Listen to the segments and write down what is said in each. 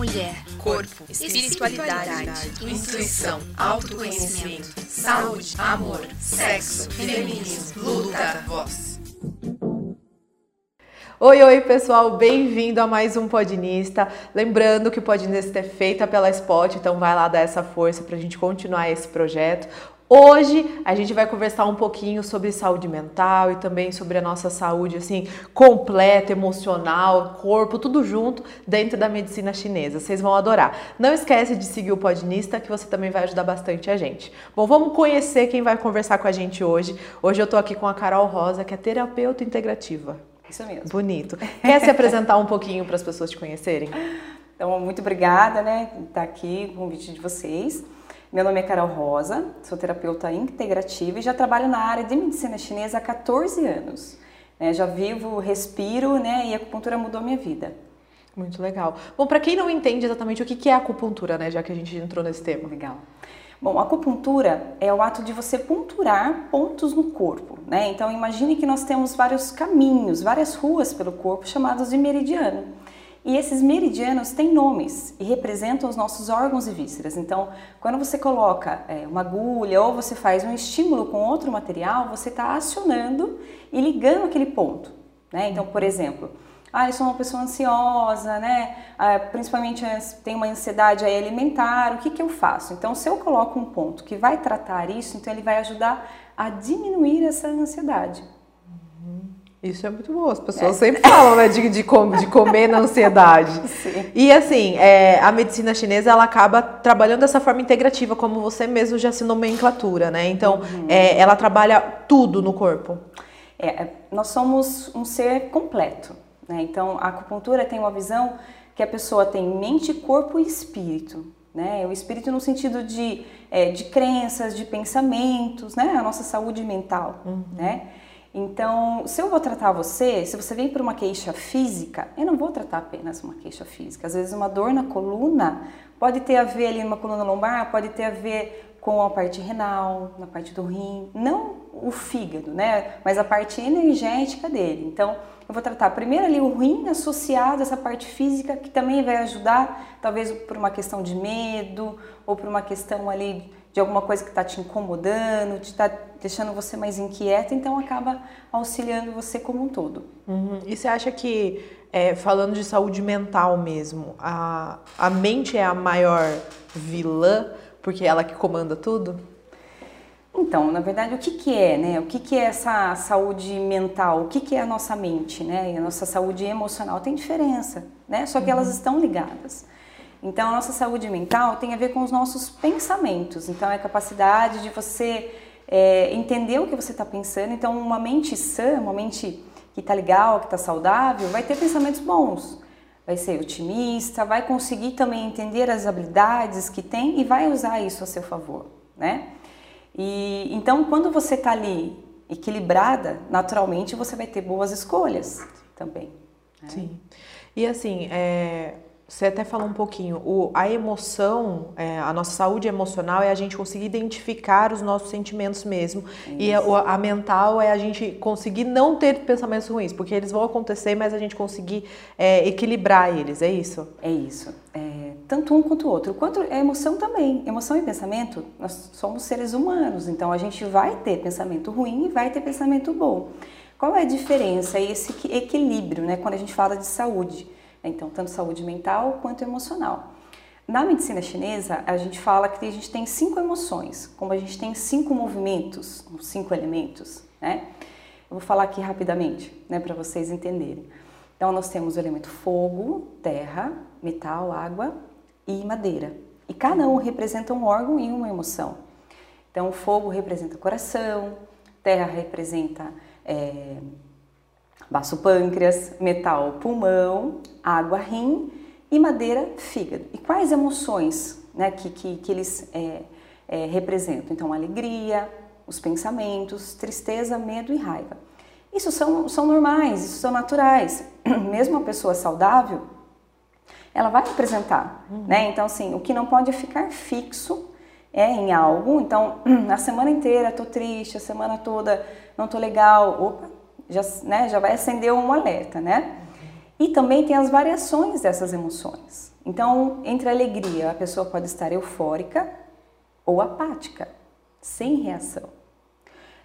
mulher, corpo, espiritualidade, intuição, autoconhecimento, saúde, amor, sexo, feminismo, luta, voz. Oi, oi pessoal, bem-vindo a mais um Podinista. Lembrando que o Podinista é feita pela Spot, então vai lá dar essa força para a gente continuar esse projeto. Hoje a gente vai conversar um pouquinho sobre saúde mental e também sobre a nossa saúde assim completa, emocional, corpo, tudo junto dentro da medicina chinesa. Vocês vão adorar. Não esquece de seguir o Podinista que você também vai ajudar bastante a gente. Bom, vamos conhecer quem vai conversar com a gente hoje. Hoje eu tô aqui com a Carol Rosa, que é terapeuta integrativa. Isso mesmo. Bonito. Quer se apresentar um pouquinho para as pessoas te conhecerem? Então, muito obrigada, né, estar tá aqui, o convite de vocês. Meu nome é Carol Rosa, sou terapeuta integrativa e já trabalho na área de medicina chinesa há 14 anos. É, já vivo, respiro, né, e a acupuntura mudou minha vida. Muito legal. Bom, para quem não entende exatamente o que é acupuntura, né, já que a gente entrou nesse tema. Legal. Bom, a acupuntura é o ato de você ponturar pontos no corpo, né? Então imagine que nós temos vários caminhos, várias ruas pelo corpo chamados de meridiano. E esses meridianos têm nomes e representam os nossos órgãos e vísceras. Então, quando você coloca é, uma agulha ou você faz um estímulo com outro material, você está acionando e ligando aquele ponto. Né? Então, por exemplo, ah, eu sou uma pessoa ansiosa, né? Ah, principalmente tem uma ansiedade alimentar, o que, que eu faço? Então, se eu coloco um ponto que vai tratar isso, então ele vai ajudar a diminuir essa ansiedade. Isso é muito bom. As pessoas é. sempre falam, né, de, de, com, de comer na ansiedade. Sim. E assim, é, a medicina chinesa ela acaba trabalhando dessa forma integrativa, como você mesmo já se nomenclatura, né? Então, uhum. é, ela trabalha tudo no corpo. É, é, nós somos um ser completo, né? Então, a acupuntura tem uma visão que a pessoa tem mente, corpo e espírito. Né? O espírito no sentido de, é, de crenças, de pensamentos, né? A nossa saúde mental, uhum. né? Então, se eu vou tratar você, se você vem por uma queixa física, eu não vou tratar apenas uma queixa física. Às vezes, uma dor na coluna pode ter a ver ali numa coluna lombar, pode ter a ver com a parte renal, na parte do rim, não o fígado, né? Mas a parte energética dele. Então, eu vou tratar primeiro ali o rim associado a essa parte física que também vai ajudar, talvez por uma questão de medo ou por uma questão ali de alguma coisa que está te incomodando, te está deixando você mais inquieta, então acaba auxiliando você como um todo. Uhum. E você acha que, é, falando de saúde mental mesmo, a, a mente é a maior vilã, porque é ela que comanda tudo? Então, na verdade, o que, que é, né? O que, que é essa saúde mental? O que, que é a nossa mente, né? E a nossa saúde emocional tem diferença, né? Só que uhum. elas estão ligadas. Então, a nossa saúde mental tem a ver com os nossos pensamentos. Então, é a capacidade de você é, entender o que você está pensando. Então, uma mente sã, uma mente que está legal, que está saudável, vai ter pensamentos bons. Vai ser otimista, vai conseguir também entender as habilidades que tem e vai usar isso a seu favor, né? E então, quando você está ali equilibrada, naturalmente você vai ter boas escolhas também. Né? Sim. E assim, é, você até falou um pouquinho, o, a emoção, é, a nossa saúde emocional é a gente conseguir identificar os nossos sentimentos mesmo. Isso. E a, a, mental é a gente conseguir não ter pensamentos ruins, porque eles vão acontecer, mas a gente conseguir é, equilibrar eles, é isso? É isso. É, tanto um quanto o outro. Quanto a emoção também. Emoção e pensamento, nós somos seres humanos, então a gente vai ter pensamento ruim e vai ter pensamento bom. Qual é a diferença, esse equilíbrio, né, quando a gente fala de saúde? Então, tanto saúde mental quanto emocional. Na medicina chinesa, a gente fala que a gente tem cinco emoções, como a gente tem cinco movimentos, cinco elementos, né? Eu vou falar aqui rapidamente, né, para vocês entenderem. Então, nós temos o elemento fogo, terra, metal, água e madeira. E cada um representa um órgão e uma emoção. Então, o fogo representa coração, terra representa é, baço pâncreas, metal pulmão, água rim e madeira fígado. E quais emoções né, que, que, que eles é, é, representam? Então, alegria, os pensamentos, tristeza, medo e raiva. Isso são, são normais, isso são naturais. Mesmo a pessoa saudável, ela vai apresentar, uhum. né? Então, assim, o que não pode ficar fixo é em algo. Então, a semana inteira tô triste, a semana toda não tô legal. Opa, já, né, já vai acender um alerta, né? E também tem as variações dessas emoções. Então, entre a alegria, a pessoa pode estar eufórica ou apática, sem reação.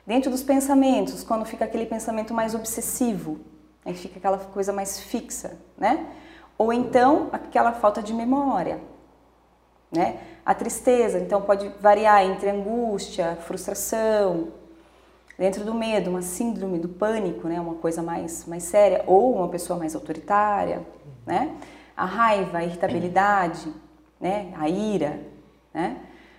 Dentro dos pensamentos, quando fica aquele pensamento mais obsessivo, aí fica aquela coisa mais fixa, né? Ou então aquela falta de memória, né? A tristeza, então pode variar entre angústia, frustração, dentro do medo, uma síndrome do pânico, né? Uma coisa mais mais séria, ou uma pessoa mais autoritária, né? A raiva, a irritabilidade, né? A ira, né?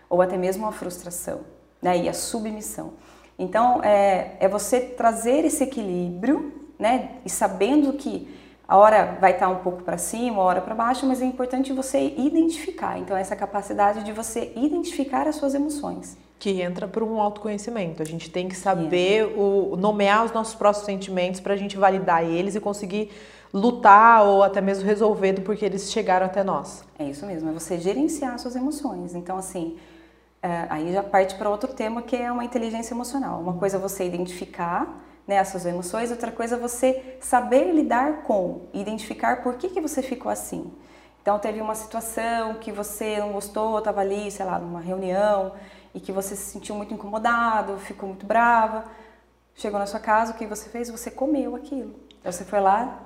Ou até mesmo a frustração, né? E a submissão. Então, é, é você trazer esse equilíbrio, né? E sabendo que a hora vai estar um pouco para cima, a hora para baixo, mas é importante você identificar. Então, essa capacidade de você identificar as suas emoções. Que entra por um autoconhecimento. A gente tem que saber o, nomear os nossos próprios sentimentos para a gente validar eles e conseguir lutar ou até mesmo resolver do porquê eles chegaram até nós. É isso mesmo, é você gerenciar suas emoções. Então, assim, é, aí já parte para outro tema que é uma inteligência emocional. Uma coisa é você identificar né, as suas emoções, outra coisa é você saber lidar com, identificar por que, que você ficou assim. Então teve uma situação que você não gostou, estava ali, sei lá, numa reunião e que você se sentiu muito incomodado, ficou muito brava. Chegou na sua casa, o que você fez? Você comeu aquilo. Então você foi lá,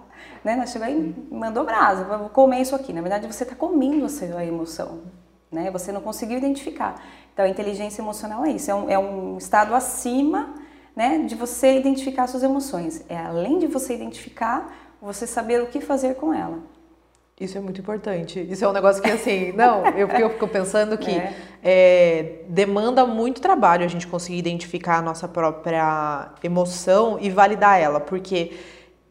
né, chegou aí mandou brasa, vou comer isso aqui. Na verdade você está comendo a sua emoção, né? Você não conseguiu identificar. Então, a inteligência emocional é isso, é um, é um estado acima né, de você identificar suas emoções. É além de você identificar, você saber o que fazer com ela. Isso é muito importante. Isso é um negócio que, assim, não, eu, eu fico pensando que é. É, demanda muito trabalho a gente conseguir identificar a nossa própria emoção e validar ela, porque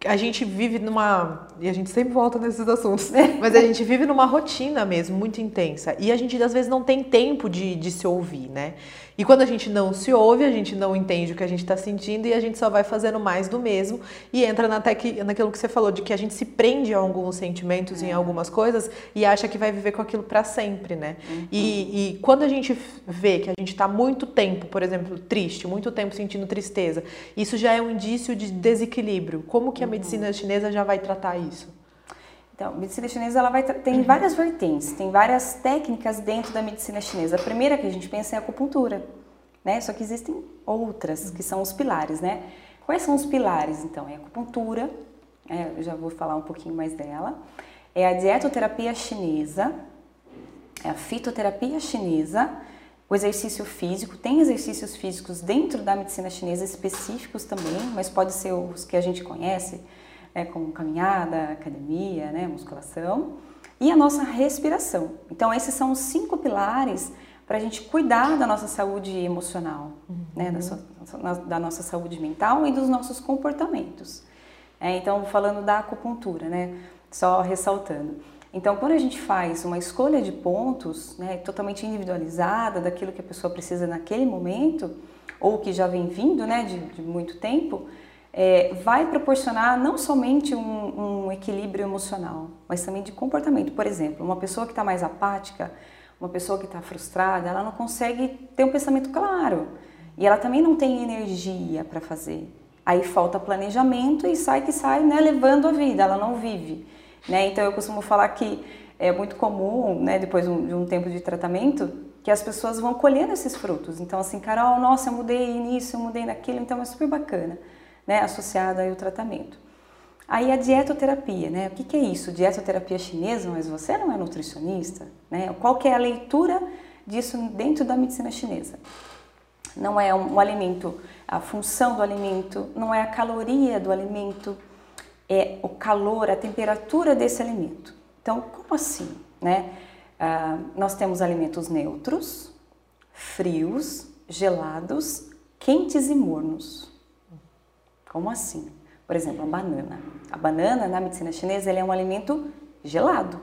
a gente vive numa. E a gente sempre volta nesses assuntos, mas a gente vive numa rotina mesmo, muito intensa. E a gente às vezes não tem tempo de, de se ouvir, né? E quando a gente não se ouve, a gente não entende o que a gente está sentindo e a gente só vai fazendo mais do mesmo e entra na que, naquilo que você falou, de que a gente se prende a alguns sentimentos, é. em algumas coisas e acha que vai viver com aquilo para sempre, né? Uhum. E, e, quando a gente vê que a gente está muito tempo, por exemplo, triste, muito tempo sentindo tristeza, isso já é um indício de desequilíbrio. Como que a uhum. medicina chinesa já vai tratar isso? Então, a medicina chinesa ela vai tem várias vertentes, tem várias técnicas dentro da medicina chinesa. A primeira que a gente pensa é a acupuntura, né? Só que existem outras que são os pilares, né? Quais são os pilares? Então, é a acupuntura, é, eu já vou falar um pouquinho mais dela. É a dietoterapia chinesa, é a fitoterapia chinesa, o exercício físico. Tem exercícios físicos dentro da medicina chinesa específicos também, mas pode ser os que a gente conhece é, como caminhada, academia, né, musculação, e a nossa respiração. Então, esses são os cinco pilares para a gente cuidar da nossa saúde emocional, uhum. né, da, sua, da, nossa saúde mental e dos nossos comportamentos. É, então, falando da acupuntura, né, só ressaltando. Então, quando a gente faz uma escolha de pontos, né, totalmente individualizada daquilo que a pessoa precisa naquele momento, ou que já vem vindo, né, de, de muito tempo, é, vai proporcionar não somente um, um, equilíbrio emocional, mas também de comportamento. Por exemplo, uma pessoa que está mais apática, uma pessoa que está frustrada, ela não consegue ter um pensamento claro e ela também não tem energia para fazer. Aí falta planejamento e sai que sai, né, levando a vida, ela não vive. Né? Então eu costumo falar que é muito comum, né, depois de um tempo de tratamento, que as pessoas vão colhendo esses frutos. Então assim, Carol, nossa, eu mudei nisso, eu mudei naquilo, então é super bacana né, associada ao tratamento. Aí a dietoterapia, né? O que, que, é isso? Dietoterapia chinesa, mas você não é nutricionista, né? Qual que é a leitura disso dentro da medicina chinesa? Não é um, um alimento, a função do alimento, não é a caloria do alimento, é o calor, a temperatura desse alimento. Então, como assim, né? Ah, nós temos alimentos neutros, frios, gelados, quentes e mornos. Como assim? Por exemplo, a banana. A banana, na medicina chinesa, ele é um alimento gelado.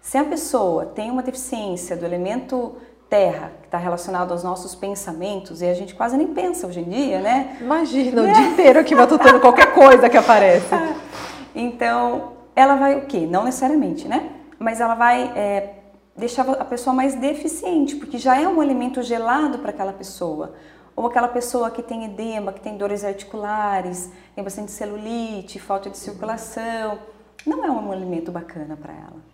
Se a pessoa tem uma deficiência do elemento terra, que está relacionado aos nossos pensamentos, e a gente quase nem pensa hoje em dia, né? Imagina, o dia inteiro aqui matutando qualquer coisa que aparece. Então, ela vai o quê? Não necessariamente, né? Mas ela vai é, deixar a pessoa mais deficiente, porque já é um alimento gelado para aquela pessoa ou aquela pessoa que tem edema, que tem dores articulares, tem bastante celulite, falta de circulação. não é um alimento bacana para ela.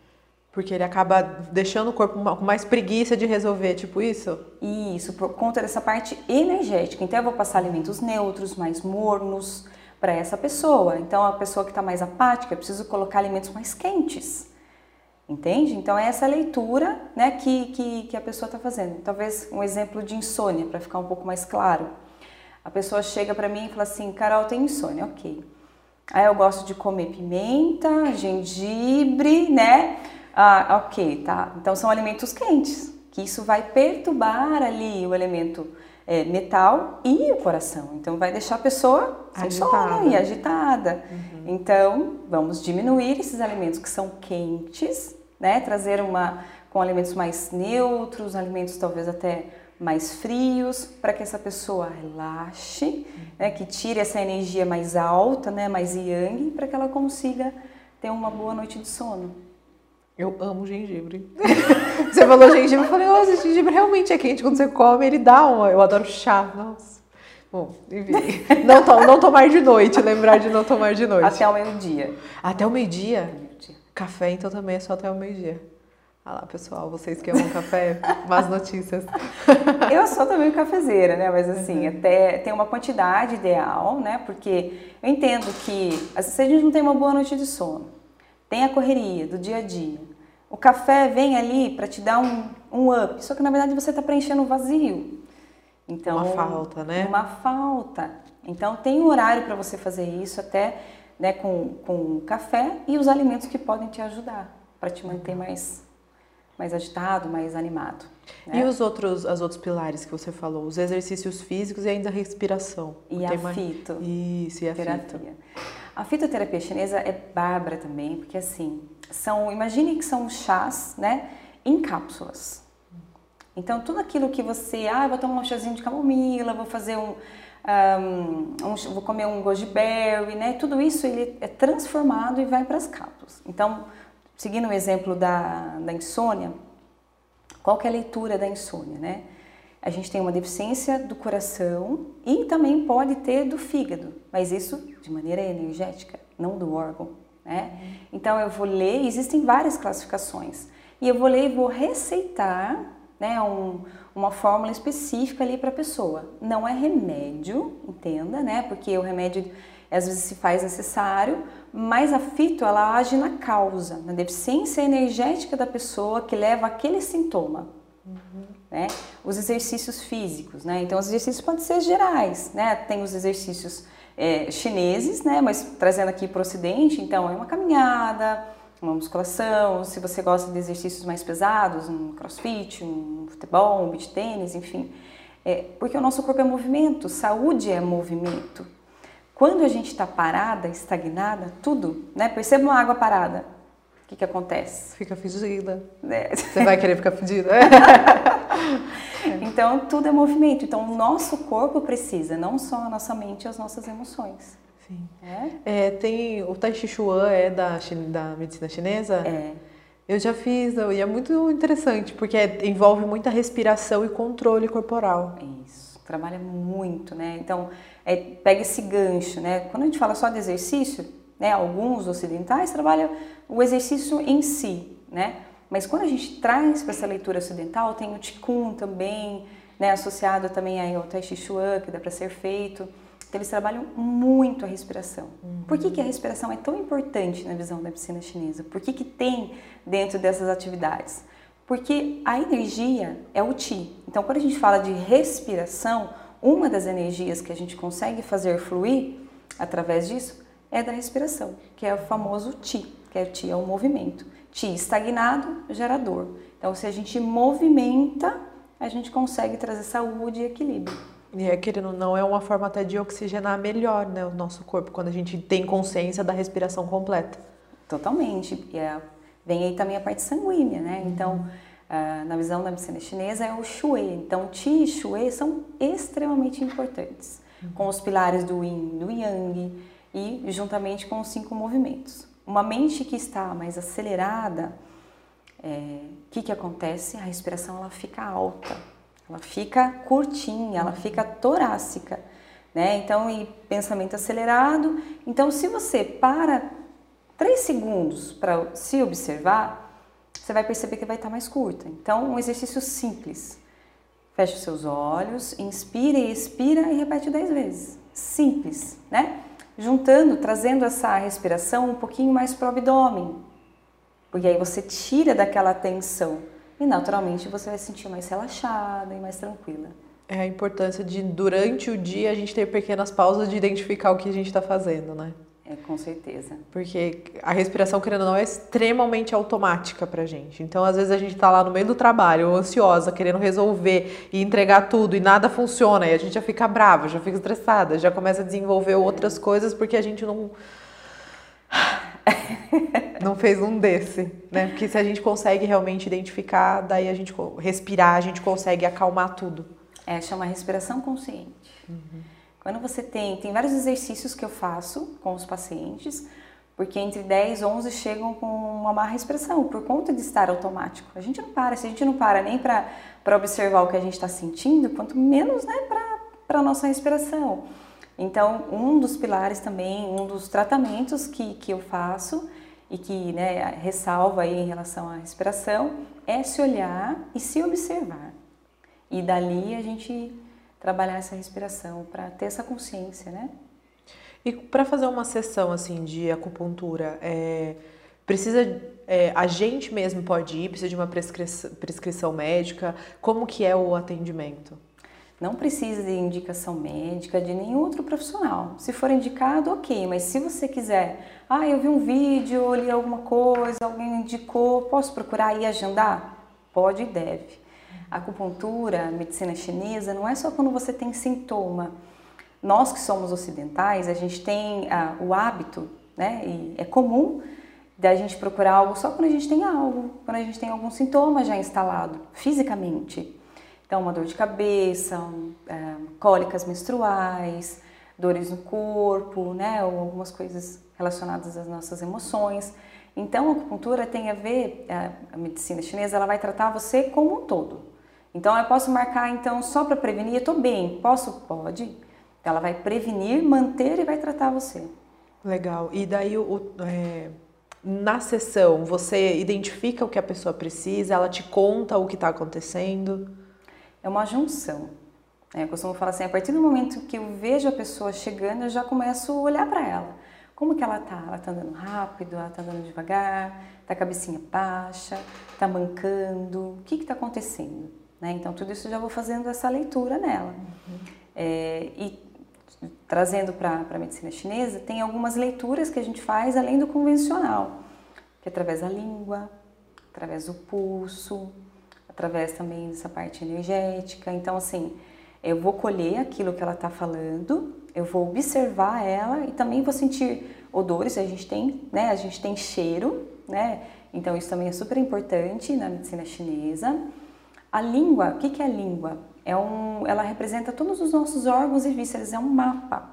Porque ele acaba deixando o corpo com mais preguiça de resolver, tipo isso? Isso, por conta dessa parte energética. Então eu vou passar alimentos neutros, mais mornos para essa pessoa. Então a pessoa que está mais apática, eu preciso colocar alimentos mais quentes. Entende? Então é essa leitura né, que, que, que a pessoa está fazendo. Talvez um exemplo de insônia, para ficar um pouco mais claro. A pessoa chega para mim e fala assim, Carol, tem insônia, ok. Aí eu gosto de comer pimenta, gengibre, né? Ah, ok, tá. Então são alimentos quentes, que isso vai perturbar ali o elemento é, metal e o coração. Então vai deixar a pessoa sem sono e agitada. Uhum. Então vamos diminuir esses alimentos que são quentes, né? Trazer uma com alimentos mais neutros, alimentos talvez até mais frios, para que essa pessoa relaxe, uhum. né? Que tire essa energia mais alta, né? Mais yang, para que ela consiga ter uma boa noite de sono. Eu amo gengibre. você falou gengibre, eu falei, nossa, esse gengibre realmente é quente. Quando você come, ele dá uma. Eu adoro chá, nossa. Bom, enfim. Não, to não tomar de noite, lembrar de não tomar de noite. Até o meio-dia. Até o meio-dia? Café, então, também é só até o meio-dia. Olha lá, pessoal, vocês que amam café, más notícias. Eu sou também cafezeira, né? Mas assim, uhum. até tem uma quantidade ideal, né? Porque eu entendo que às vezes a gente não tem uma boa noite de sono tem a correria do dia a dia. O café vem ali para te dar um, um up, só que na verdade você está preenchendo um vazio. Então, uma falta, né? Uma falta. Então tem um horário para você fazer isso até né, com, com café e os alimentos que podem te ajudar para te manter mais, mais agitado, mais animado. Né? E os outros, as outros pilares que você falou, os exercícios físicos e ainda a respiração. E a fito. Isso, e a terapia. Fito. A fitoterapia chinesa é bárbara também, porque assim, são, imagine que são chás, né, em cápsulas. Então, tudo aquilo que você, ah, vou tomar um chazinho de camomila, vou fazer um, um, um vou comer um goji berry, né, tudo isso ele é transformado e vai para as cápsulas. Então, seguindo o exemplo da, da insônia, qual que é a leitura da insônia, né? A gente tem uma deficiência do coração e também pode ter do fígado, mas isso de maneira energética, não do órgão. Né? Então eu vou ler, existem várias classificações, e eu vou ler e vou receitar né, um, uma fórmula específica ali para a pessoa. Não é remédio, entenda, né? Porque o remédio às vezes se faz necessário, mas a fito ela age na causa, na deficiência energética da pessoa que leva aquele sintoma. Uhum né? Os exercícios físicos, né? Então, os exercícios podem ser gerais, né? Tem os exercícios é, chineses, né? Mas trazendo aqui para o ocidente, então, é uma caminhada, uma musculação, se você gosta de exercícios mais pesados, um crossfit, um futebol, um beach tênis, enfim. É, porque o nosso corpo é movimento, saúde é movimento. Quando a gente está parada, estagnada, tudo, né? Perceba uma água parada. O que, que acontece? Fica fedida. É. Você vai querer ficar fedida. então, tudo é movimento. Então, o nosso corpo precisa, não só a nossa mente as nossas emoções. Sim. É? é tem, o Tai Chi Chuan é da, da medicina chinesa? É. Eu já fiz, e é muito interessante, porque envolve muita respiração e controle corporal. Isso, trabalha muito, né? Então, é, pega esse gancho, né? Quando a gente fala só de exercício, né, alguns ocidentais trabalham o exercício em si, né? Mas quando a gente traz para essa leitura ocidental, tem o Qigong também, né, associado também aí ao Tai Chi Chuan, que dá para ser feito. Então, eles trabalham muito a respiração. Uhum. Por que, que a respiração é tão importante na visão da medicina chinesa? Por que, que tem dentro dessas atividades? Porque a energia é o Qi. Então, quando a gente fala de respiração, uma das energias que a gente consegue fazer fluir através disso é da respiração, que é o famoso Qi, que é o Qi, é o movimento. Ti estagnado, gerador. Então, se a gente movimenta, a gente consegue trazer saúde e equilíbrio. E é querendo não é uma forma até de oxigenar melhor né, o nosso corpo, quando a gente tem consciência da respiração completa. Totalmente. E é, vem aí também a parte sanguínea, né? Uhum. Então, uh, na visão da medicina chinesa é o Shui. Então, Qi e Shui são extremamente importantes, uhum. com os pilares do Yin, do Yang e juntamente com os cinco movimentos. Uma mente que está mais acelerada, o é, que, que acontece? A respiração ela fica alta, ela fica curtinha, ela fica torácica. Né? Então, e pensamento acelerado. Então, se você para três segundos para se observar, você vai perceber que vai estar mais curta. Então, um exercício simples. Feche os seus olhos, inspira e expira e repete dez vezes. Simples, né? Juntando, trazendo essa respiração um pouquinho mais para o abdômen. Porque aí você tira daquela tensão e naturalmente você vai se sentir mais relaxada e mais tranquila. É a importância de, durante o dia, a gente ter pequenas pausas de identificar o que a gente está fazendo, né? É, com certeza. Porque a respiração, querendo ou não, é extremamente automática pra gente. Então, às vezes, a gente tá lá no meio do trabalho, ansiosa, querendo resolver e entregar tudo e nada funciona. E a gente já fica brava, já fica estressada, já começa a desenvolver outras coisas porque a gente não. não fez um desse, né? Porque se a gente consegue realmente identificar, daí a gente respirar, a gente consegue acalmar tudo. É, chama respiração consciente. Uhum. Quando você tem, tem vários exercícios que eu faço com os pacientes, porque entre 10 e 11 chegam com uma má respiração, por conta de estar automático. A gente não para, se a gente não para nem para observar o que a gente está sentindo, quanto menos né, para a nossa respiração. Então, um dos pilares também, um dos tratamentos que, que eu faço e que né, ressalva aí em relação à respiração é se olhar e se observar. E dali a gente trabalhar essa respiração para ter essa consciência, né? E para fazer uma sessão assim de acupuntura, é, precisa é, a gente mesmo pode ir, precisa de uma prescrição, prescrição médica? Como que é o atendimento? Não precisa de indicação médica de nenhum outro profissional. Se for indicado, ok, mas se você quiser, ah, eu vi um vídeo, li alguma coisa, alguém indicou, posso procurar e agendar? Pode e deve. Acupuntura, medicina chinesa, não é só quando você tem sintoma. Nós que somos ocidentais, a gente tem ah, o hábito, né, e é comum da gente procurar algo só quando a gente tem algo, quando a gente tem algum sintoma já instalado fisicamente. Então, uma dor de cabeça, um, é, cólicas menstruais, dores no corpo, né, ou algumas coisas relacionadas às nossas emoções. Então, a acupuntura tem a ver, a, a medicina chinesa, ela vai tratar você como um todo. Então eu posso marcar então só para prevenir, eu estou bem, posso? Pode. Ela vai prevenir, manter e vai tratar você. Legal. E daí o, é, na sessão você identifica o que a pessoa precisa, ela te conta o que está acontecendo? É uma junção. É, eu costumo falar assim, a partir do momento que eu vejo a pessoa chegando, eu já começo a olhar para ela. Como que ela tá? Ela tá andando rápido, ela tá andando devagar, tá a cabecinha baixa, tá mancando, o que que tá acontecendo? Né? Então, tudo isso eu já vou fazendo essa leitura nela. Uhum. É, e trazendo para a medicina chinesa, tem algumas leituras que a gente faz além do convencional, que é através da língua, através do pulso, através também dessa parte energética. Então, assim, eu vou colher aquilo que ela está falando, eu vou observar ela e também vou sentir odores. A gente tem, né? A gente tem cheiro, né? Então, isso também é super importante na medicina chinesa. A língua, o que, é a língua? É um, ela representa todos os nossos órgãos e vísceras, é um mapa.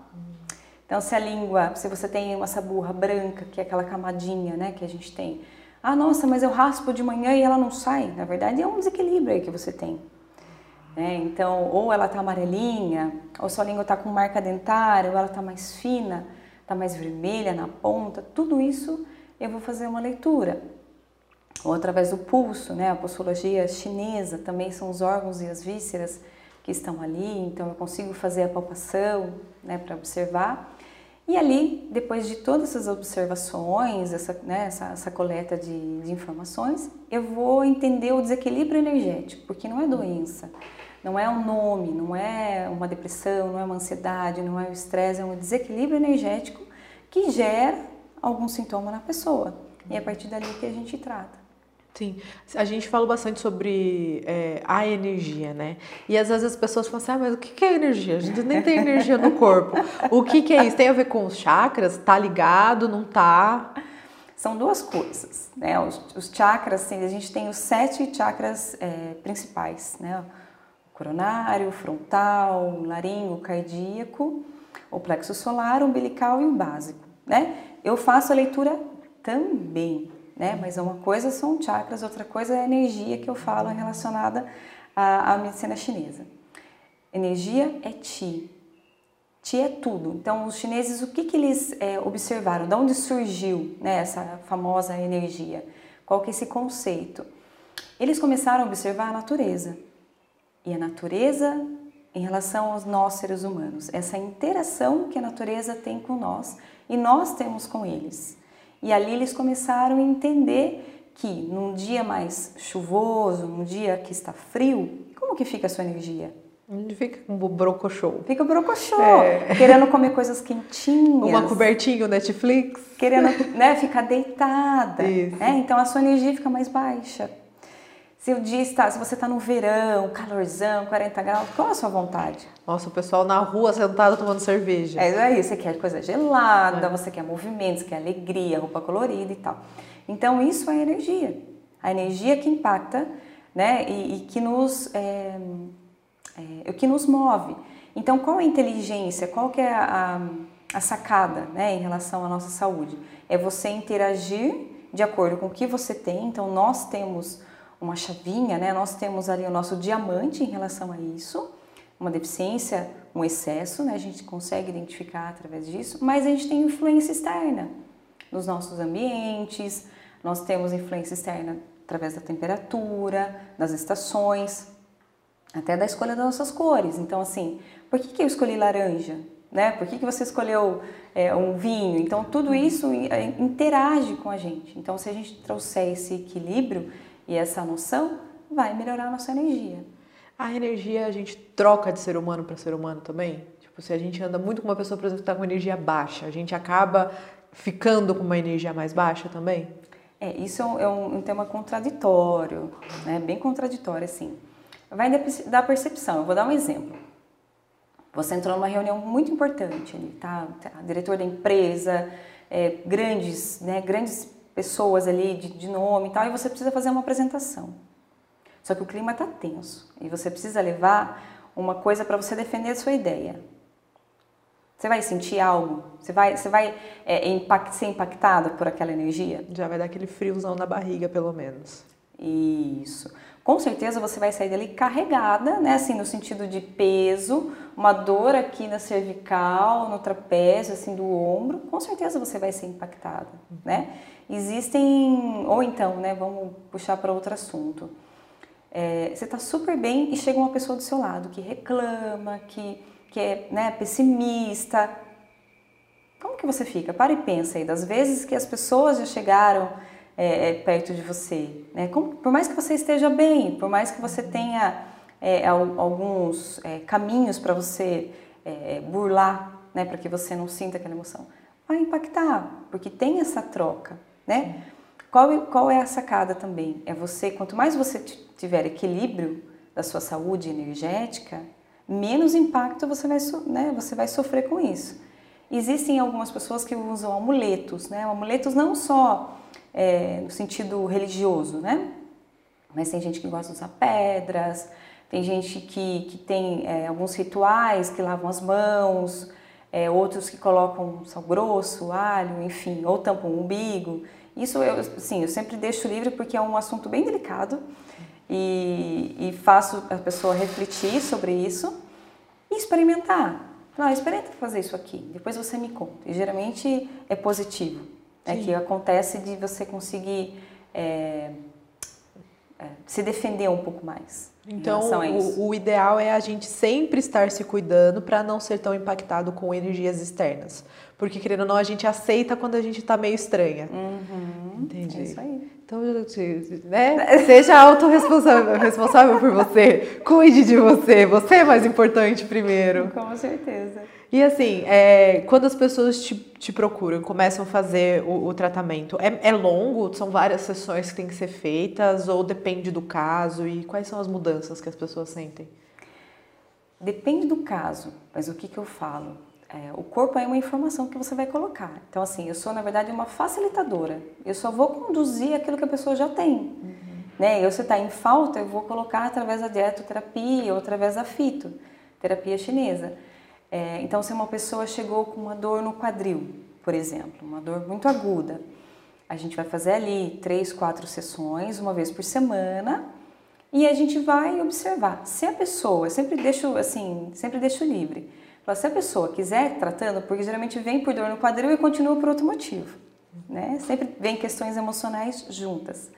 Então, se a língua, se você tem uma saburra branca, que é aquela camadinha né, que a gente tem, ah, nossa, mas eu raspo de manhã e ela não sai. Na verdade, é um desequilíbrio aí que você tem. É, então, ou ela está amarelinha, ou sua língua está com marca dentária, ou ela está mais fina, está mais vermelha na ponta. Tudo isso eu vou fazer uma leitura ou através do pulso, né? A postologia chinesa também são os órgãos e as vísceras que estão ali, então eu consigo fazer a palpação, né, para observar. E ali, depois de todas essas observações, essa, né, essa, essa coleta de, de, informações, eu vou entender o desequilíbrio energético, porque não é doença, não é um nome, não é uma depressão, não é uma ansiedade, não é o estresse, é um desequilíbrio energético que gera algum sintoma na pessoa. E é a partir dali que a gente trata. Sim, a gente fala bastante sobre é, a energia, né? E às vezes as pessoas falam assim, ah, mas o que é energia? A gente nem tem energia no corpo. O que, que é isso? Tem a ver com os chakras? Tá ligado, não tá? São duas coisas, né? Os, os chakras, assim, a gente tem os sete chakras é, principais, né? O coronário, o frontal, o laringo, o cardíaco, o plexo solar, o umbilical e o básico, né? Eu faço a leitura também, né? Mas uma coisa são chakras, outra coisa é a energia que eu falo relacionada à, à medicina chinesa. Energia é Ti. Ti é tudo. Então, os chineses, o que, que eles é, observaram? De onde surgiu né, essa famosa energia? Qual que é esse conceito? Eles começaram a observar a natureza. E a natureza em relação aos nós seres humanos, essa interação que a natureza tem com nós e nós temos com eles. E ali eles começaram a entender que num dia mais chuvoso, num dia que está frio, como que fica a sua energia? Fica um brocochô. Fica brocochô, é. querendo comer coisas quentinhas. Uma cobertinha, Netflix. Querendo né, ficar deitada. É, então a sua energia fica mais baixa. Se o dia está, se você está no verão, calorzão, 40 graus, qual é a sua vontade? Nossa, o pessoal na rua sentado tomando cerveja. É aí, você quer coisa gelada, é. você quer movimento, você quer alegria, roupa colorida e tal. Então isso é energia. A energia que impacta, né, e, e que nos é, é, o que nos move. Então, qual é a inteligência? Qual que é a, a, a sacada, né, em relação à nossa saúde? É você interagir de acordo com o que você tem. Então, nós temos uma chavinha, né? Nós temos ali o nosso diamante em relação a isso, uma deficiência, um excesso, né? A gente consegue identificar através disso, mas a gente tem influência externa nos nossos ambientes, nós temos influência externa através da temperatura, das estações, até da escolha das nossas cores. Então, assim, por que, que eu escolhi laranja? Né? Por que, que você escolheu é, um vinho? Então, tudo isso é, interage com a gente. Então, se a gente trouxer esse equilíbrio, e essa noção vai melhorar a nossa energia. A energia a gente troca de ser humano para ser humano também? Tipo, se a gente anda muito com uma pessoa, por exemplo, que está com energia baixa, a gente acaba ficando com uma energia mais baixa também? É, isso é um, é um tema contraditório, né? bem contraditório, assim. Vai da percepção. Eu vou dar um exemplo. Você entrou numa reunião muito importante ali, tá? tá diretor da empresa, é, grandes, né, grandes pessoas ali de, de nome e tal, e você precisa fazer uma apresentação. Só que o clima está tenso e você precisa levar uma coisa para você defender a sua ideia. Você vai sentir algo? Você vai, você vai é, impact, ser impactado por aquela energia? Já vai dar aquele friozão na barriga, pelo menos. Isso. Com certeza você vai sair dali carregada, né? Assim, no sentido de peso, uma dor aqui na cervical, no trapézio, assim, do ombro. Com certeza você vai ser impactada, né? Existem, ou então, né, vamos puxar para outro assunto. É, você está super bem e chega uma pessoa do seu lado que reclama, que, que é né, pessimista. Como que você fica? Para e pensa aí das vezes que as pessoas já chegaram é, é perto de você. Né? Como, por mais que você esteja bem, por mais que você tenha é, alguns é, caminhos para você é, burlar, né, para que você não sinta aquela emoção, vai impactar, porque tem essa troca né? Qual, qual é a sacada também? É você, quanto mais você tiver equilíbrio da sua saúde energética, menos impacto você vai, né, você vai sofrer com isso. Existem algumas pessoas que usam amuletos, né? Amuletos não só é, no sentido religioso, né? Mas tem gente que gosta de usar pedras, tem gente que, que tem é, alguns rituais que lavam as mãos, é, outros que colocam sal grosso, alho, enfim, ou tampam o umbigo. Isso eu, sim, eu sempre deixo livre porque é um assunto bem delicado e, e faço a pessoa refletir sobre isso e experimentar. Não, experimenta fazer isso aqui, depois você me conta. E geralmente é positivo, é que acontece de você conseguir é, se defender um pouco mais. Então, o, o, ideal é a gente sempre estar se cuidando para não ser tão impactado com energias externas. Porque, querendo ou não, a gente aceita quando a gente está meio estranha. Uhum, Entendi. É isso aí. Então, né? seja autorresponsável responsável por você. Cuide de você. Você é mais importante primeiro. Com certeza. E assim, é, quando as pessoas te, te procuram, começam a fazer o, o tratamento, é, é, longo? São várias sessões que têm que ser feitas? Ou depende do caso? E quais são as mudanças que as pessoas sentem? Depende do caso, mas o que, que eu falo? É, o corpo é uma informação que você vai colocar. Então, assim, eu sou, na verdade, uma facilitadora. Eu só vou conduzir aquilo que a pessoa já tem. Uhum. Né? E você está em falta, eu vou colocar através da dietoterapia ou através da fitoterapia chinesa. É, então, se uma pessoa chegou com uma dor no quadril, por exemplo, uma dor muito aguda, a gente vai fazer ali três, quatro sessões, uma vez por semana, e a gente vai observar. Se a pessoa, sempre deixo assim, sempre deixo livre. Se a pessoa quiser tratando, porque geralmente vem por dor no quadril e continua por outro motivo, né? Sempre vem questões emocionais juntas.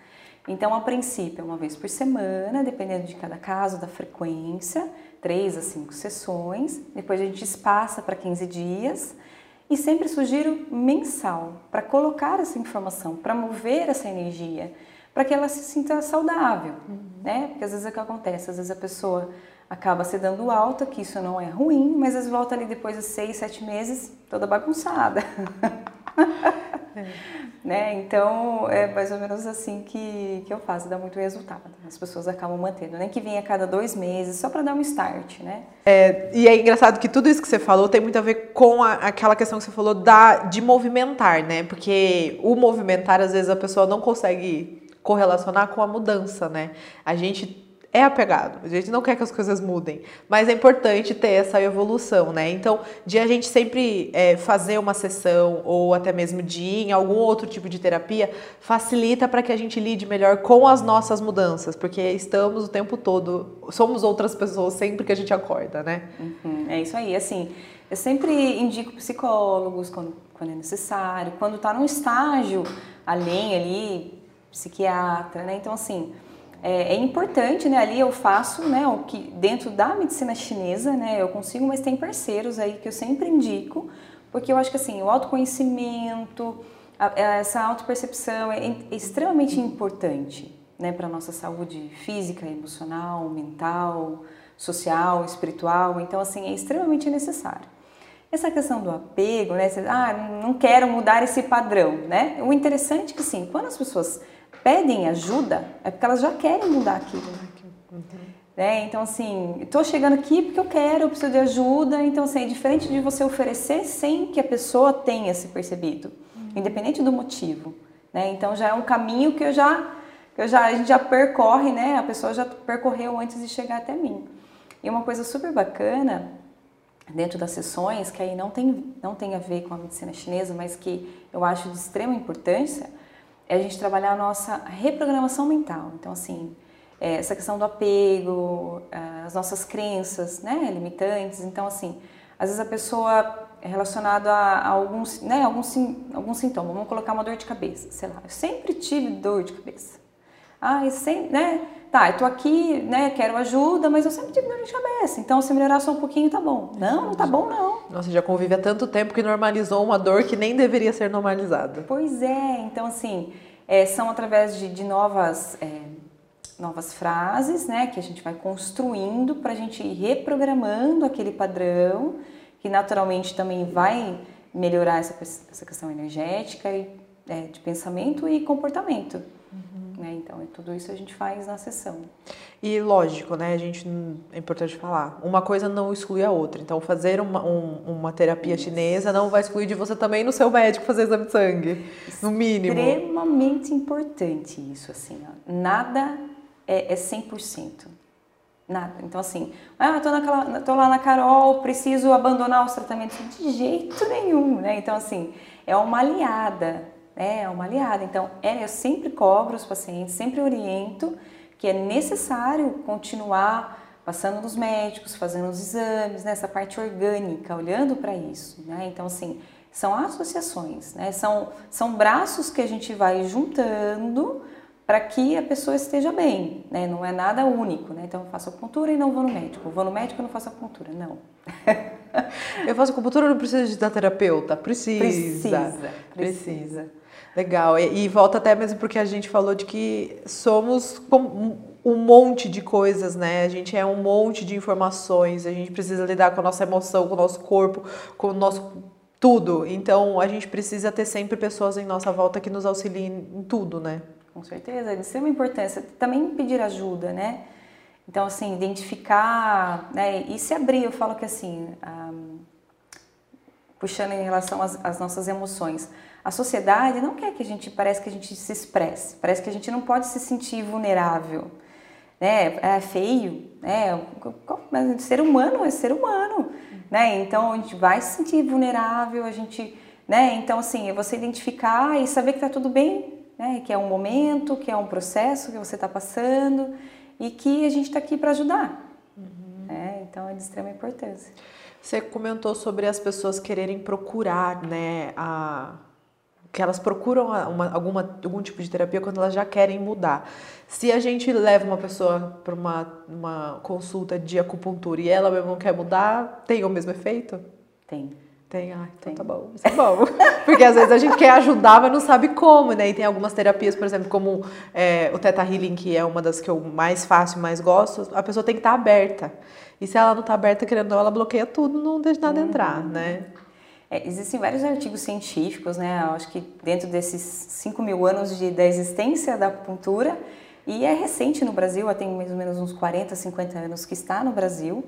Então, a princípio, é uma vez por semana, dependendo de cada caso, da frequência, três a cinco sessões. Depois a gente espaça para 15 dias. E sempre sugiro mensal, para colocar essa informação, para mover essa energia, para que ela se sinta saudável, uhum. né? Porque às vezes é o que acontece, às vezes a pessoa acaba se dando alta, que isso não é ruim, mas vezes volta ali depois de seis, sete meses toda bagunçada. É. né? Então é mais ou menos assim que, que eu faço, dá muito resultado. As pessoas acabam mantendo, nem que venha a cada dois meses, só para dar um start, né? É, e é engraçado que tudo isso que você falou tem muito a ver com a, aquela questão que você falou da, de movimentar, né? Porque o movimentar, às vezes, a pessoa não consegue correlacionar com a mudança, né? A gente é apegado, a gente não quer que as coisas mudem, mas é importante ter essa evolução, né? Então, de a gente sempre é, fazer uma sessão ou até mesmo de ir em algum outro tipo de terapia, facilita para que a gente lide melhor com as nossas mudanças, porque estamos o tempo todo, somos outras pessoas sempre que a gente acorda, né? Uhum, é isso aí, assim, eu sempre indico psicólogos quando, quando é necessário, quando está num estágio além ali, psiquiatra, né? Então, assim, é, é, importante, né? Ali eu faço, né? O que dentro da medicina chinesa, né? Eu consigo, mas tem parceiros aí que eu sempre indico, porque eu acho que assim o autoconhecimento, a, essa autopercepção é, é extremamente importante, né? Para nossa saúde física, emocional, mental, social, espiritual. Então assim é extremamente necessário. Essa questão do apego, né? Ah, não quero mudar esse padrão, né? O interessante é que sim, quando as pessoas pedem ajuda, é porque elas já querem mudar aquilo. Uhum. Né? Então, assim, estou chegando aqui porque eu quero, eu preciso de ajuda. Então, assim, é diferente de você oferecer sem que a pessoa tenha se percebido, uhum. independente do motivo. Né? Então, já é um caminho que eu já, que eu já, a gente já percorre, né? A pessoa já percorreu antes de chegar até mim. E uma coisa super bacana dentro das sessões, que aí não tem, não tem a ver com a medicina chinesa, mas que eu acho de extrema importância, é a gente trabalhar a nossa reprogramação mental. Então, assim, é, essa questão do apego, as nossas crenças, né, limitantes. Então, assim, às vezes a pessoa é relacionada a, a alguns, né, alguns, algum sintoma. Vamos colocar uma dor de cabeça, sei lá. Eu sempre tive dor de cabeça. Ah, sempre, né? Tá, eu tô aqui, né, quero ajuda, mas eu sempre tive dor de cabeça. Então, se melhorar só um pouquinho, tá bom. Não, não tá bom, não. Nossa, já convive há tanto tempo que normalizou uma dor que nem deveria ser normalizada. Pois é, então, assim, é, são através de, de novas, é, novas frases, né, que a gente vai construindo para a gente ir reprogramando aquele padrão, que naturalmente também vai melhorar essa, essa questão energética e, é, de pensamento e comportamento. Né? Então, é tudo isso a gente faz na sessão. E lógico, né? A gente é importante falar. Uma coisa não exclui a outra. Então, fazer uma, um, uma terapia isso. chinesa não vai excluir de você também no seu médico fazer exame de sangue, no mínimo. Extremamente importante isso, assim. Ó. Nada é, é 100%. Nada. Então, assim, ah, tô, naquela, tô lá na Carol, preciso abandonar os tratamentos. De jeito nenhum, né? Então, assim, é uma aliada né? É uma aliada. Então, é, eu sempre cobro os pacientes, sempre oriento que é necessário continuar passando nos médicos, fazendo os exames, nessa né? parte orgânica, olhando para isso, né? Então, assim, são associações, né? São, são braços que a gente vai juntando para que a pessoa esteja bem, né? Não é nada único, né? Então, eu faço acupuntura e não vou no médico. Eu vou no médico e não faço acupuntura. Não. eu faço acupuntura não preciso de terapeuta? Precisa. Precisa. Precisa. precisa. Legal. E, e, volta até mesmo porque a gente falou de que somos um monte de coisas, né? A gente é um monte de informações, a gente precisa lidar com a nossa emoção, com o nosso corpo, com o nosso tudo. Então a gente precisa ter sempre pessoas em nossa volta que nos auxiliem em tudo, né? Com certeza, é de extrema importância. Também pedir ajuda, né? Então, assim, identificar né? e se abrir. Eu falo que assim, um, ah, puxando em relação às, às nossas emoções a sociedade não quer que a gente, parece que a gente se expresse, parece que a gente não pode se sentir vulnerável, né? É feio, né? Mas ser humano é ser humano, né? Então a gente vai se sentir vulnerável, a gente, né? Então assim, é você identificar e saber que tá tudo bem, né? Que é um momento, que é um processo que você está passando e que a gente está aqui para ajudar. Uhum. Né? Então é de extrema importância. Você comentou sobre as pessoas quererem procurar, né, a, que elas procuram uma, alguma, algum tipo de terapia quando elas já querem mudar. Se a gente leva uma pessoa para uma, uma consulta de acupuntura e ela mesmo não quer mudar, tem o mesmo efeito? Tem. Tem, ah, então tem. tá bom, isso é bom. Porque às vezes a gente quer ajudar, mas não sabe como, né? E tem algumas terapias, por exemplo, como é, o Theta Healing, que é uma das que eu mais faço e mais gosto, a pessoa tem que estar tá aberta. E se ela não está aberta, querendo ou não, ela bloqueia tudo, não deixa nada uhum. entrar, né? É, existem vários artigos científicos, né? Eu acho que dentro desses 5 mil anos de, da existência da acupuntura, e é recente no Brasil, tem mais ou menos uns 40, 50 anos que está no Brasil.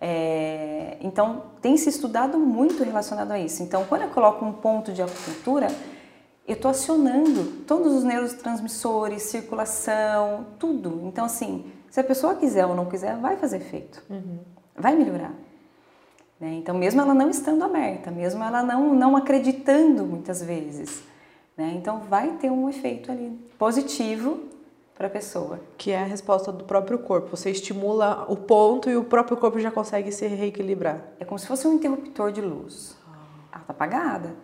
É, então, tem se estudado muito relacionado a isso. Então, quando eu coloco um ponto de acupuntura, eu estou acionando todos os neurotransmissores, circulação, tudo. Então, assim, se a pessoa quiser ou não quiser, vai fazer efeito. Uhum. Vai melhorar. Né? Então, mesmo ela não estando aberta, mesmo ela não, não acreditando muitas vezes, né? então vai ter um efeito ali positivo para a pessoa. Que é a resposta do próprio corpo. Você estimula o ponto e o próprio corpo já consegue se reequilibrar. É como se fosse um interruptor de luz. Ela está apagada.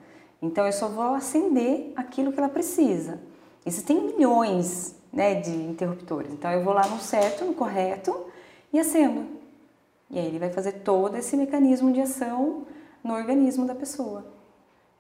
Então eu só vou acender aquilo que ela precisa. Existem milhões né, de interruptores. Então eu vou lá no certo, no correto e acendo. E aí ele vai fazer todo esse mecanismo de ação no organismo da pessoa.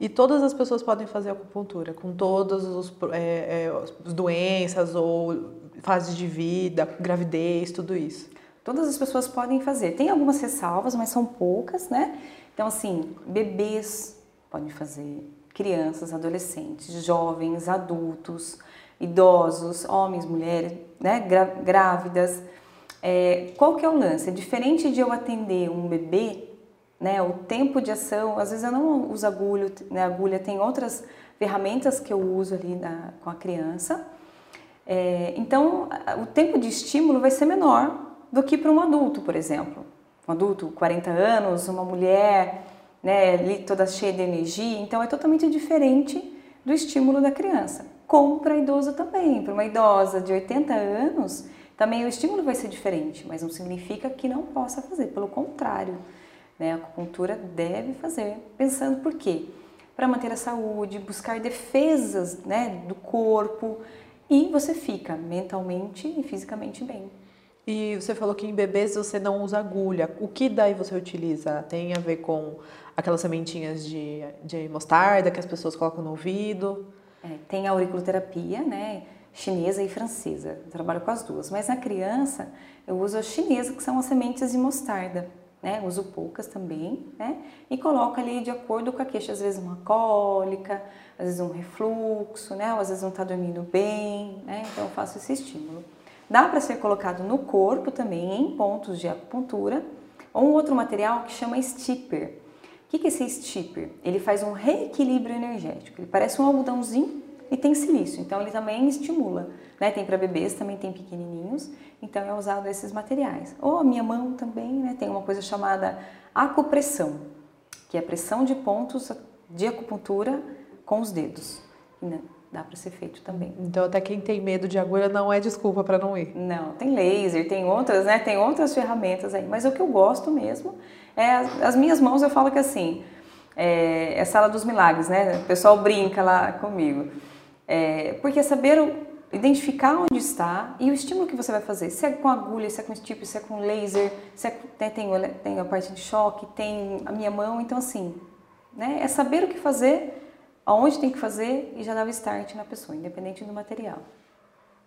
E todas as pessoas podem fazer acupuntura, com todas os, é, é, as doenças ou fases de vida, gravidez, tudo isso. Todas as pessoas podem fazer. Tem algumas ressalvas, mas são poucas, né? Então, assim, bebês podem fazer, crianças, adolescentes, jovens, adultos, idosos, homens, mulheres, né, grávidas. É, qual que é o lance? É diferente de eu atender um bebê, né, o tempo de ação, às vezes eu não uso agulha, né, agulha tem outras ferramentas que eu uso ali na, com a criança. É, então, o tempo de estímulo vai ser menor do que para um adulto, por exemplo. Um adulto, 40 anos, uma mulher, né, ali toda cheia de energia, então é totalmente diferente do estímulo da criança como para idoso também. Para uma idosa de 80 anos, também o estímulo vai ser diferente, mas não significa que não possa fazer, pelo contrário. Né? A acupuntura deve fazer, pensando por quê? Para manter a saúde, buscar defesas né, do corpo e você fica mentalmente e fisicamente bem. E você falou que em bebês você não usa agulha. O que daí você utiliza? Tem a ver com aquelas sementinhas de, de mostarda que as pessoas colocam no ouvido? É, tem a auriculoterapia, né? Chinesa e francesa. Eu trabalho com as duas. Mas na criança, eu uso a chinesa, que são as sementes de mostarda. Né? Uso poucas também, né? E coloco ali de acordo com a queixa, às vezes uma cólica, às vezes um refluxo, né? Ou às vezes não está dormindo bem, né? Então eu faço esse estímulo. Dá para ser colocado no corpo também, em pontos de acupuntura, ou um outro material que chama stipper. O que é esse stipper? Ele faz um reequilíbrio energético. Ele parece um algodãozinho e tem silício, então ele também estimula. Né? Tem para bebês, também tem pequenininhos, então é usado esses materiais. Ou a minha mão também né? tem uma coisa chamada acupressão, que é a pressão de pontos de acupuntura com os dedos. Né? Dá para ser feito também. Então até quem tem medo de agulha não é desculpa para não ir. Não, tem laser, tem outras, né? Tem outras ferramentas aí. Mas o que eu gosto mesmo é as, as minhas mãos. Eu falo que assim é, é sala dos milagres, né? O pessoal brinca lá comigo. É, porque saber identificar onde está e o estímulo que você vai fazer. Se é com agulha, se é com tipo, se é com laser, se é, né, tem, tem a parte de choque, tem a minha mão. Então, assim, né, é saber o que fazer, aonde tem que fazer e já dar o start na pessoa, independente do material.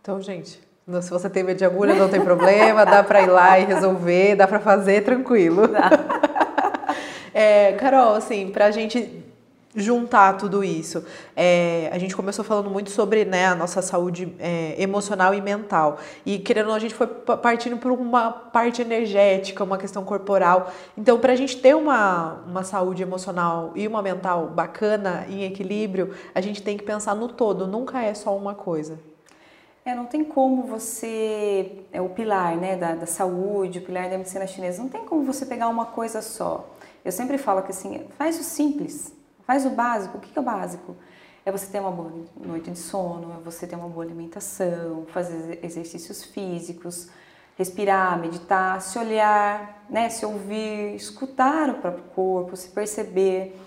Então, gente, se você tem medo de agulha, não tem problema, dá para ir lá e resolver, dá para fazer tranquilo. Dá. É, Carol, assim, para a gente juntar tudo isso. É, a gente começou falando muito sobre né, a nossa saúde é, emocional e mental. E querendo ou não, a gente foi partindo por uma parte energética, uma questão corporal. Então, para a gente ter uma, uma saúde emocional e uma mental bacana, em equilíbrio, a gente tem que pensar no todo, nunca é só uma coisa. É, não tem como você, é o pilar né, da, da saúde, o pilar da medicina chinesa, não tem como você pegar uma coisa só. Eu sempre falo que assim, faz o simples, Faz o básico. O que é o básico? É você ter uma boa noite de sono, é você ter uma boa alimentação, fazer exercícios físicos, respirar, meditar, se olhar, né, se ouvir, escutar o próprio corpo, se perceber,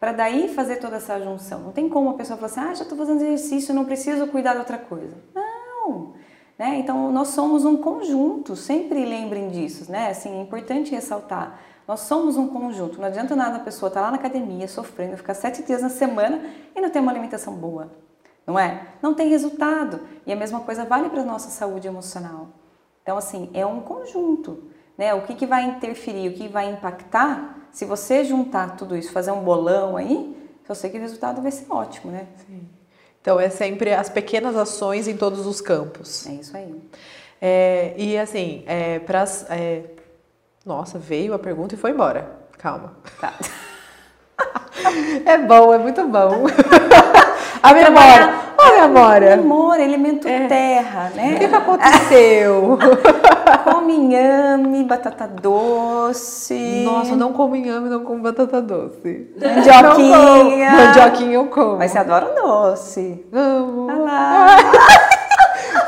para daí fazer toda essa junção. Não tem como a pessoa falar assim, ah, já estou fazendo exercício, não preciso cuidar de outra coisa. Não! Né? Então, nós somos um conjunto, sempre lembrem disso, né? Assim, é importante ressaltar. Nós somos um conjunto, não adianta nada a pessoa estar tá lá na academia sofrendo, ficar sete dias na semana e não ter uma alimentação boa, não é? Não tem resultado. E a mesma coisa vale para a nossa saúde emocional. Então, assim, é um conjunto. Né? O que, que vai interferir, o que vai impactar, se você juntar tudo isso, fazer um bolão aí, eu sei que o resultado vai ser ótimo, né? Sim. Então, é sempre as pequenas ações em todos os campos. É isso aí. É, e assim, é, pras, é, nossa, veio a pergunta e foi embora. Calma. Tá. é bom, é muito bom. a memória. Olha, Amora. Amor, elemento é. terra, né? O que, que aconteceu? come inhame, batata doce. Nossa, não como inhame, não como batata doce. Mandioquinha. Mandioquinha eu como. Mas você adora doce. Amo. Olha lá.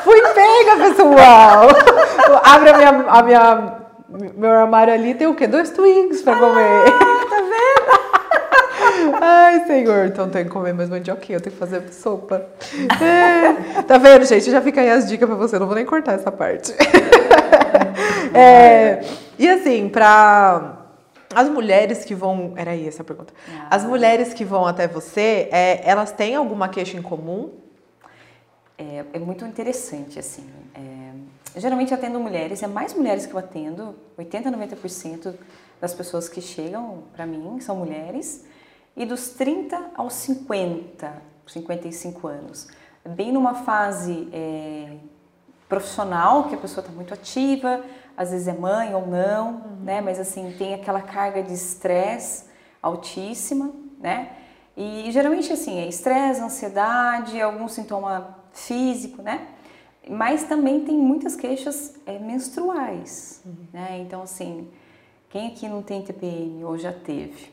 Fui pega, pessoal. Abre a minha, a minha, meu armário ali, tem o quê? Dois twins pra comer. Ah, tá vendo? Ai, senhor, então tenho que comer mais mandioquinha, eu tenho que fazer sopa. É, tá vendo, gente? Já fica aí as dicas pra você, não vou nem cortar essa parte. É, e assim, pra as mulheres que vão. Era aí essa pergunta. Ah. As mulheres que vão até você, é, elas têm alguma queixa em comum? É, é muito interessante, assim. É, geralmente atendo mulheres, é mais mulheres que eu atendo, 80, 90% das pessoas que chegam para mim são mulheres e dos 30 aos 50, 55 anos. Bem numa fase é, profissional, que a pessoa está muito ativa, às vezes é mãe ou não, uhum. né? Mas assim, tem aquela carga de estresse altíssima, né? E geralmente assim, é estresse, ansiedade, algum sintoma físico, né? Mas também tem muitas queixas é, menstruais, uhum. né? Então assim, quem aqui não tem TPM ou já teve?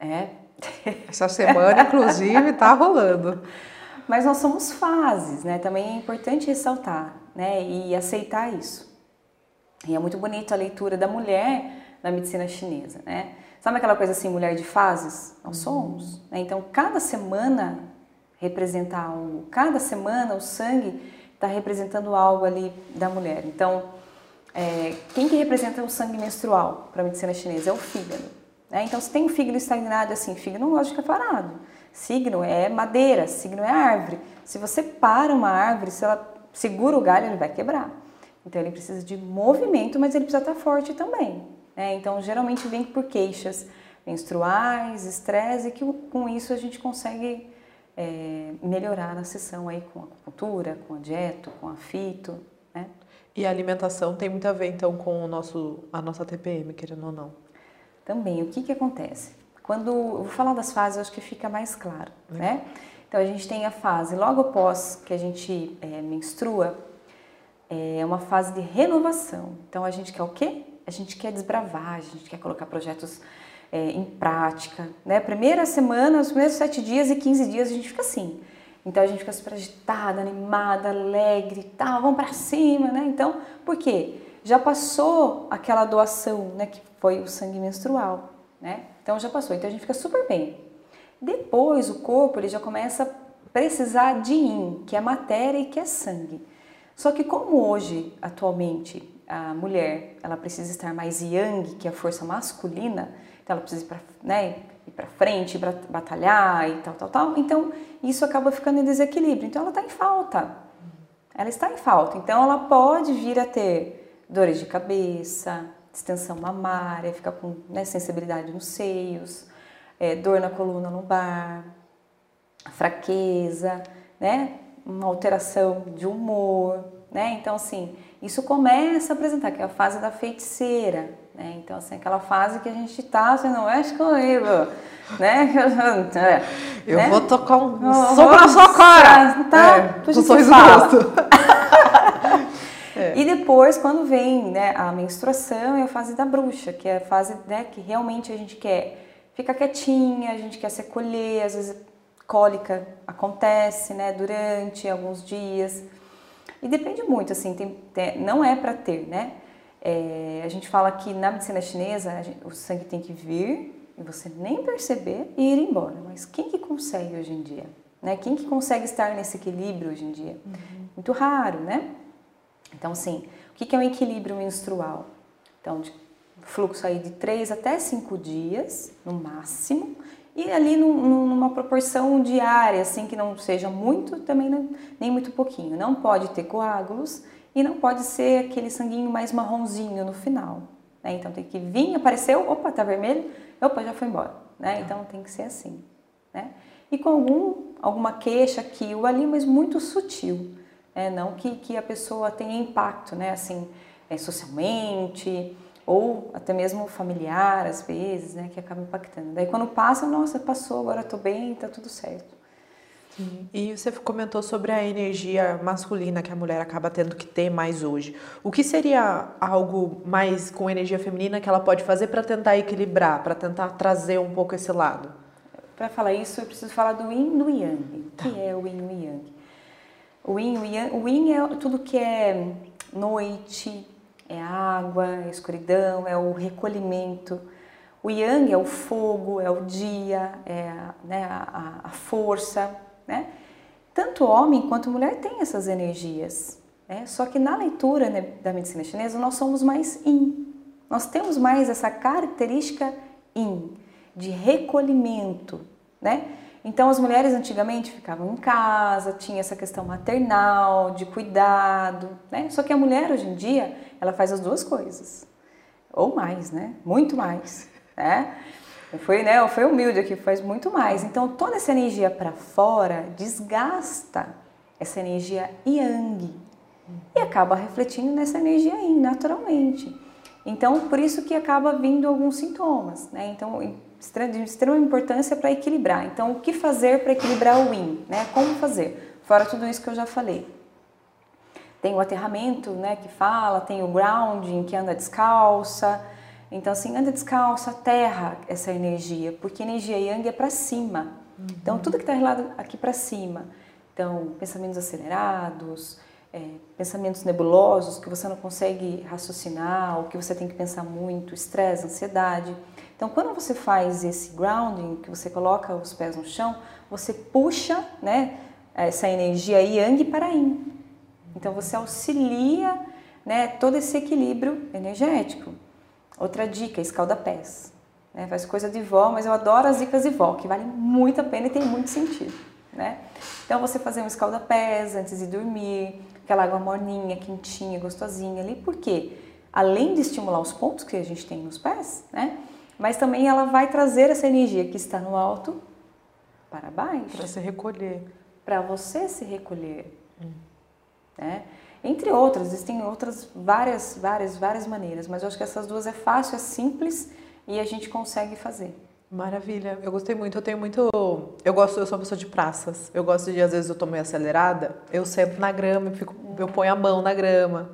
É. Essa semana, inclusive, tá rolando. Mas nós somos fases, né? Também é importante ressaltar, né? E aceitar isso. E é muito bonito a leitura da mulher na medicina chinesa, né? Sabe aquela coisa assim, mulher de fases? Nós uhum. somos. Né? Então, cada semana representa algo. Cada semana o sangue está representando algo ali da mulher. Então, é, quem que representa o sangue menstrual para a medicina chinesa? É o fígado. Né? Então, se tem um fígado estagnado assim, fígado não gosta de ficar parado. Signo é madeira, signo é árvore. Se você para uma árvore, se ela segura o galho, ele vai quebrar. Então, ele precisa de movimento, mas ele precisa estar forte também. Né? Então, geralmente vem por queixas menstruais, estresse, e que com isso a gente consegue é, melhorar na sessão aí com a acupuntura, com a dieta, com a fito, né? E a alimentação tem muito a ver então com o nosso, a nossa TPM, querendo ou não? também o que, que acontece? Quando eu vou falar das fases, acho que fica mais claro, né? Então a gente tem a fase logo após que a gente é, menstrua, é uma fase de renovação. Então a gente quer o quê? A gente quer desbravar, a gente quer colocar projetos é, em prática, né? Primeira semana, os primeiros sete dias e 15 dias a gente fica assim. Então a gente fica super agitada, animada, alegre, tal, vamos para cima, né? Então, por quê? Já passou aquela doação, né, que foi o sangue menstrual, né? Então já passou, então a gente fica super bem. Depois o corpo ele já começa a precisar de yin, que é matéria e que é sangue. Só que como hoje, atualmente, a mulher ela precisa estar mais yang, que é a força masculina, então ela precisa ir para né, ir para frente, ir batalhar e tal, tal, tal. Então isso acaba ficando em desequilíbrio. Então ela está em falta. Ela está em falta. Então ela pode vir a ter dores de cabeça, distensão mamária, ficar com né, sensibilidade nos seios, é, dor na coluna lombar, fraqueza, né, uma alteração de humor, né? Então assim, isso começa a apresentar que é a fase da feiticeira, né? Então assim, aquela fase que a gente tá, você não mexe comigo, né? Eu né? vou tocar um soco na sua cara, tá? É, um sorriso no rosto. É. E depois, quando vem né, a menstruação, é a fase da bruxa, que é a fase né, que realmente a gente quer ficar quietinha, a gente quer se acolher, às vezes cólica acontece né, durante alguns dias. E depende muito, assim, tem, tem, não é para ter, né? É, a gente fala que na medicina chinesa gente, o sangue tem que vir e você nem perceber e ir embora. Mas quem que consegue hoje em dia? Né? Quem que consegue estar nesse equilíbrio hoje em dia? Uhum. Muito raro, né? Então, assim, o que é um equilíbrio menstrual? Então, de fluxo aí de 3 até 5 dias, no máximo, e ali numa proporção diária, assim, que não seja muito, também não, nem muito pouquinho. Não pode ter coágulos e não pode ser aquele sanguinho mais marronzinho no final. Né? Então tem que vir, apareceu, opa, tá vermelho, opa, já foi embora. Né? Tá. Então tem que ser assim. Né? E com algum, alguma queixa aqui ou ali, mas muito sutil. Né? Não que, que a pessoa tenha impacto, né? assim, é, socialmente ou até mesmo familiar às vezes, né, que acaba impactando. Daí quando passa, nossa, passou, agora estou bem, está tudo certo. Sim. E você comentou sobre a energia masculina que a mulher acaba tendo que ter mais hoje. O que seria algo mais com energia feminina que ela pode fazer para tentar equilibrar, para tentar trazer um pouco esse lado? Para falar isso, eu preciso falar do yin e do yang. Tá. O que é o yin e o yang? O yin, o yang, o yin é tudo que é noite, é água, é escuridão, é o recolhimento. O yang é o fogo, é o dia, é né, a, a, força. Né? Tanto homem quanto mulher tem essas energias. Né? Só que na leitura né, da medicina chinesa nós somos mais yin. Nós temos mais essa característica yin, de recolhimento. Né? Então, as mulheres antigamente ficavam em casa, tinha essa questão maternal, de cuidado, né? Só que a mulher hoje em dia, ela faz as duas coisas, ou mais, né? Muito mais, né? Foi, né? Foi humilde aqui, faz muito mais. Então, toda essa energia para fora desgasta essa energia yang e acaba refletindo nessa energia yin, naturalmente. Então, por isso que acaba vindo alguns sintomas, né? Então, de extrema importância para equilibrar. Então, o que fazer para equilibrar o yin? Né? Como fazer? Fora tudo isso que eu já falei. Tem o aterramento, né, que fala, tem o grounding, que anda descalça. Então, assim, anda descalça, aterra essa energia, porque energia yang é para cima. Uhum. Então, tudo que está relacionado aqui para cima. Então, pensamentos acelerados, é, pensamentos nebulosos que você não consegue raciocinar, ou que você tem que pensar muito, estresse, ansiedade. Então, quando você faz esse grounding, que você coloca os pés no chão, você puxa né, essa energia yang para yin. Então, você auxilia né, todo esse equilíbrio energético. Outra dica, escalda-pés. Né, faz coisa de vó, mas eu adoro as dicas de vó, que vale muito a pena e tem muito sentido. Né? Então, você fazer um escalda-pés antes de dormir, aquela água morninha, quentinha, gostosinha ali. Por quê? Além de estimular os pontos que a gente tem nos pés, né? mas também ela vai trazer essa energia que está no alto para baixo. Para se recolher. Para você se recolher. Hum. Né? Entre outras, existem outras várias, várias, várias maneiras, mas eu acho que essas duas é fácil, é simples e a gente consegue fazer. Maravilha, eu gostei muito. Eu tenho muito. Eu gosto, eu sou uma pessoa de praças. Eu gosto de, às vezes, eu tô meio acelerada, eu sento na grama, eu, fico, eu ponho a mão na grama.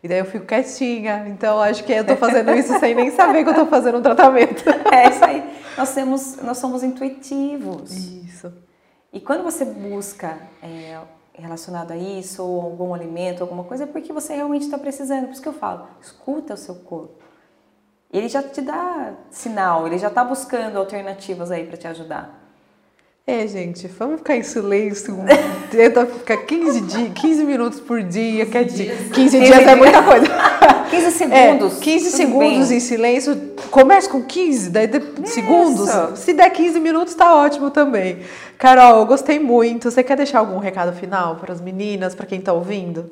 E daí eu fico quietinha. Então acho que eu tô fazendo isso sem nem saber que eu tô fazendo um tratamento. É isso aí. Nós, temos, nós somos intuitivos. Isso. E quando você busca é, relacionado a isso, ou algum alimento, alguma coisa, é porque você realmente está precisando. Por isso que eu falo, escuta o seu corpo. Ele já te dá sinal, ele já está buscando alternativas aí para te ajudar. É, gente, vamos ficar em silêncio. Tenta ficar 15, dias, 15 minutos por dia, 15 dias, 15 dias é muita coisa. 15 segundos. É, 15 segundos bem. em silêncio. Comece com 15, daí de, segundos. Se der 15 minutos, tá ótimo também. Carol, eu gostei muito. Você quer deixar algum recado final para as meninas, para quem está ouvindo?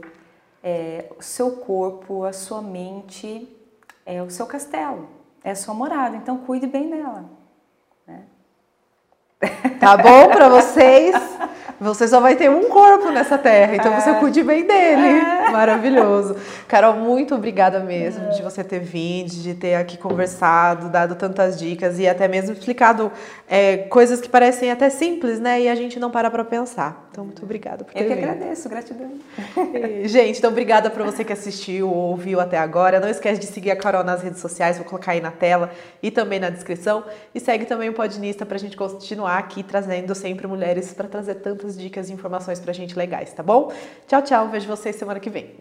É, o seu corpo, a sua mente é o seu castelo, é a sua morada. Então, cuide bem dela. Tá bom para vocês? Você só vai ter um corpo nessa terra, então é. você cuide bem dele. É. Maravilhoso. Carol, muito obrigada mesmo de você ter vindo, de ter aqui conversado, dado tantas dicas e até mesmo explicado é, coisas que parecem até simples, né? E a gente não para para pensar. Então, muito obrigada por ter Eu que vindo. agradeço, gratidão. Gente, então obrigada para você que assistiu ou ouviu até agora. Não esquece de seguir a Carol nas redes sociais, vou colocar aí na tela e também na descrição. E segue também o Podnista para a gente continuar aqui trazendo sempre mulheres para trazer tantas dicas e informações para a gente legais, tá bom? Tchau, tchau. Vejo vocês semana que vem.